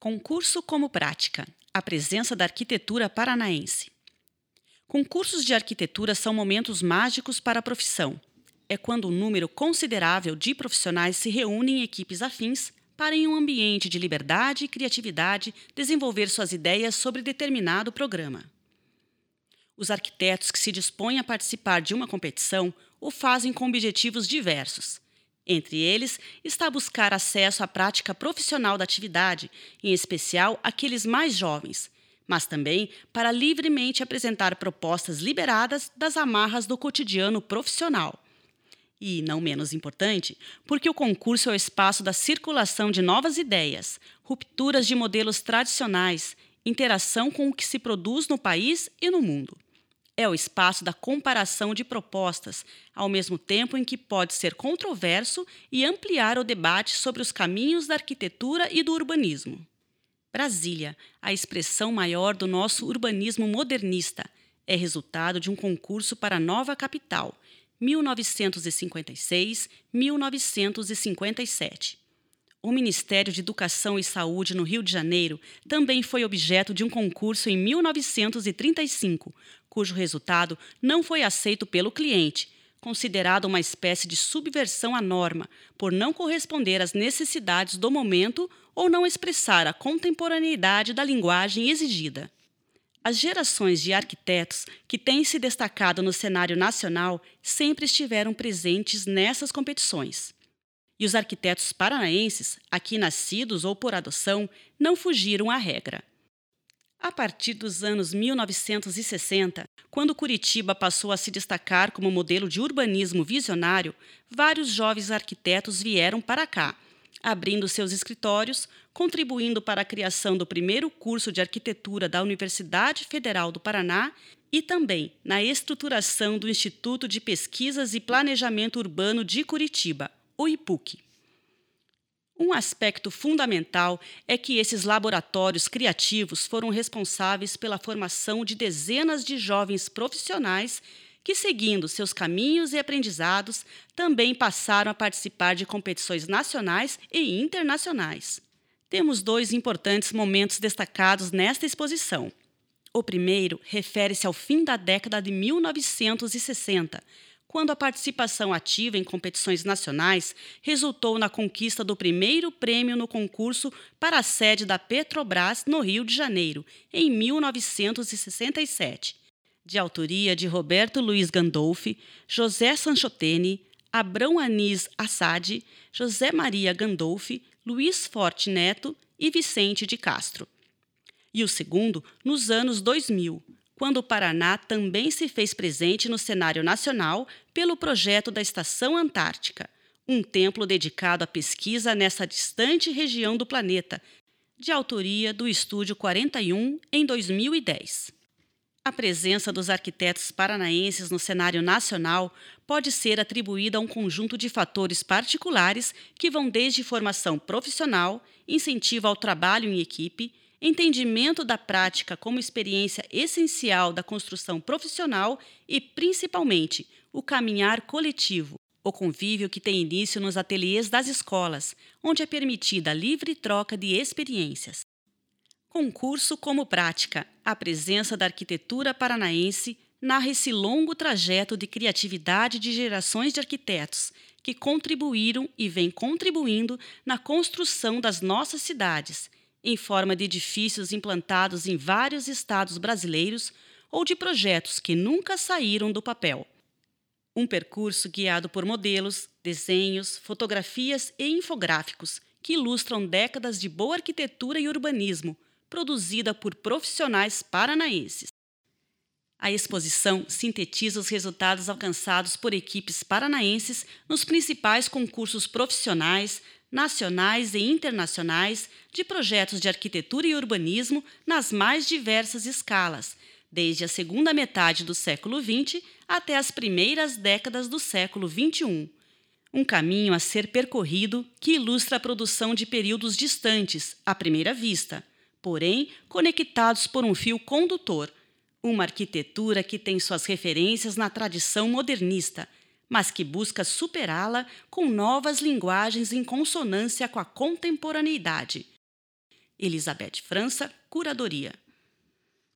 Concurso como prática. A presença da arquitetura paranaense. Concursos de arquitetura são momentos mágicos para a profissão. É quando um número considerável de profissionais se reúne em equipes afins para, em um ambiente de liberdade e criatividade, desenvolver suas ideias sobre determinado programa. Os arquitetos que se dispõem a participar de uma competição o fazem com objetivos diversos entre eles está buscar acesso à prática profissional da atividade, em especial aqueles mais jovens, mas também para livremente apresentar propostas liberadas das amarras do cotidiano profissional. E, não menos importante, porque o concurso é o espaço da circulação de novas ideias, rupturas de modelos tradicionais, interação com o que se produz no país e no mundo é o espaço da comparação de propostas, ao mesmo tempo em que pode ser controverso e ampliar o debate sobre os caminhos da arquitetura e do urbanismo. Brasília, a expressão maior do nosso urbanismo modernista, é resultado de um concurso para a nova capital, 1956-1957. O Ministério de Educação e Saúde no Rio de Janeiro também foi objeto de um concurso em 1935, cujo resultado não foi aceito pelo cliente, considerado uma espécie de subversão à norma, por não corresponder às necessidades do momento ou não expressar a contemporaneidade da linguagem exigida. As gerações de arquitetos que têm se destacado no cenário nacional sempre estiveram presentes nessas competições. E os arquitetos paranaenses, aqui nascidos ou por adoção, não fugiram à regra. A partir dos anos 1960, quando Curitiba passou a se destacar como modelo de urbanismo visionário, vários jovens arquitetos vieram para cá, abrindo seus escritórios, contribuindo para a criação do primeiro curso de arquitetura da Universidade Federal do Paraná e também na estruturação do Instituto de Pesquisas e Planejamento Urbano de Curitiba, o IPUC. Um aspecto fundamental é que esses laboratórios criativos foram responsáveis pela formação de dezenas de jovens profissionais que, seguindo seus caminhos e aprendizados, também passaram a participar de competições nacionais e internacionais. Temos dois importantes momentos destacados nesta exposição. O primeiro refere-se ao fim da década de 1960 quando a participação ativa em competições nacionais resultou na conquista do primeiro prêmio no concurso para a sede da Petrobras no Rio de Janeiro, em 1967. De autoria de Roberto Luiz Gandolfi, José Sanchotene, Abrão Anis Assad, José Maria Gandolfi, Luiz Forte Neto e Vicente de Castro. E o segundo nos anos 2000, quando o Paraná também se fez presente no cenário nacional pelo projeto da Estação Antártica, um templo dedicado à pesquisa nessa distante região do planeta, de autoria do Estúdio 41 em 2010. A presença dos arquitetos paranaenses no cenário nacional pode ser atribuída a um conjunto de fatores particulares que vão desde formação profissional, incentivo ao trabalho em equipe, entendimento da prática como experiência essencial da construção profissional e, principalmente, o caminhar coletivo, o convívio que tem início nos ateliês das escolas, onde é permitida a livre troca de experiências. Concurso como prática, a presença da arquitetura paranaense narra esse longo trajeto de criatividade de gerações de arquitetos que contribuíram e vêm contribuindo na construção das nossas cidades em forma de edifícios implantados em vários estados brasileiros ou de projetos que nunca saíram do papel. Um percurso guiado por modelos, desenhos, fotografias e infográficos que ilustram décadas de boa arquitetura e urbanismo, produzida por profissionais paranaenses. A exposição sintetiza os resultados alcançados por equipes paranaenses nos principais concursos profissionais, nacionais e internacionais de projetos de arquitetura e urbanismo nas mais diversas escalas, desde a segunda metade do século XX até as primeiras décadas do século XXI. Um caminho a ser percorrido que ilustra a produção de períodos distantes, à primeira vista, porém conectados por um fio condutor. Uma arquitetura que tem suas referências na tradição modernista mas que busca superá-la com novas linguagens em consonância com a contemporaneidade. Elizabeth França, Curadoria.